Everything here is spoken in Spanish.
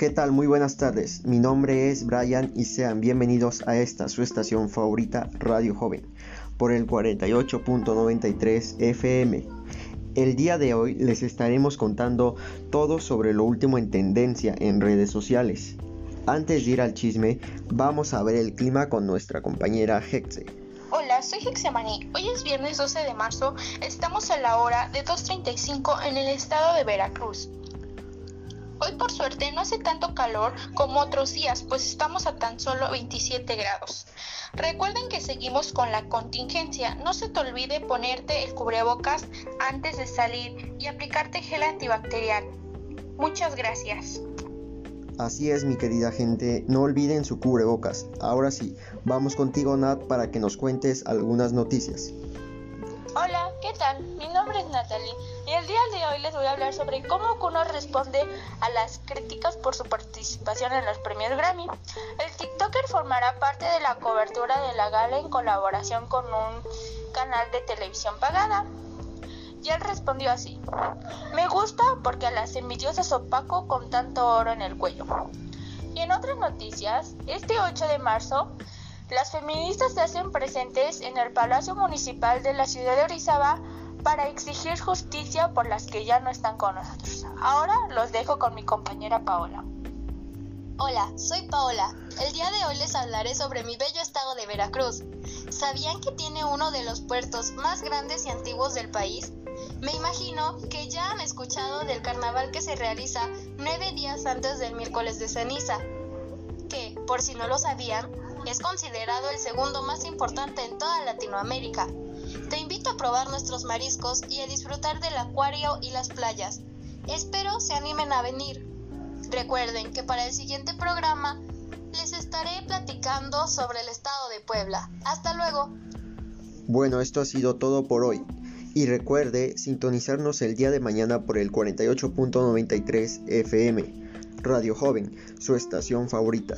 ¿Qué tal? Muy buenas tardes. Mi nombre es Brian y sean bienvenidos a esta su estación favorita Radio Joven por el 48.93 FM. El día de hoy les estaremos contando todo sobre lo último en tendencia en redes sociales. Antes de ir al chisme, vamos a ver el clima con nuestra compañera Hexe. Hola, soy Hexemaní. Hoy es viernes 12 de marzo. Estamos a la hora de 2.35 en el estado de Veracruz. Hoy por suerte no hace tanto calor como otros días, pues estamos a tan solo 27 grados. Recuerden que seguimos con la contingencia. No se te olvide ponerte el cubrebocas antes de salir y aplicarte gel antibacterial. Muchas gracias. Así es, mi querida gente, no olviden su cubrebocas. Ahora sí, vamos contigo, Nat, para que nos cuentes algunas noticias. Hola, ¿qué tal? Mi nombre es Natalie y el día de hoy les voy a hablar sobre cómo Kuno responde a las críticas por su participación en los premios Grammy. El TikToker formará parte de la cobertura de la gala en colaboración con un canal de televisión pagada. Y él respondió así, me gusta porque a las envidiosas opaco con tanto oro en el cuello. Y en otras noticias, este 8 de marzo, las feministas se hacen presentes en el Palacio Municipal de la ciudad de Orizaba para exigir justicia por las que ya no están con nosotros. Ahora los dejo con mi compañera Paola. Hola, soy Paola. El día de hoy les hablaré sobre mi bello estado de Veracruz. ¿Sabían que tiene uno de los puertos más grandes y antiguos del país? Me imagino que ya han escuchado del carnaval que se realiza nueve días antes del miércoles de ceniza, que, por si no lo sabían, es considerado el segundo más importante en toda Latinoamérica. Te invito a probar nuestros mariscos y a disfrutar del acuario y las playas. Espero se animen a venir. Recuerden que para el siguiente programa les estaré platicando sobre el estado de Puebla. Hasta luego. Bueno, esto ha sido todo por hoy. Y recuerde sintonizarnos el día de mañana por el 48.93 FM. Radio Joven, su estación favorita.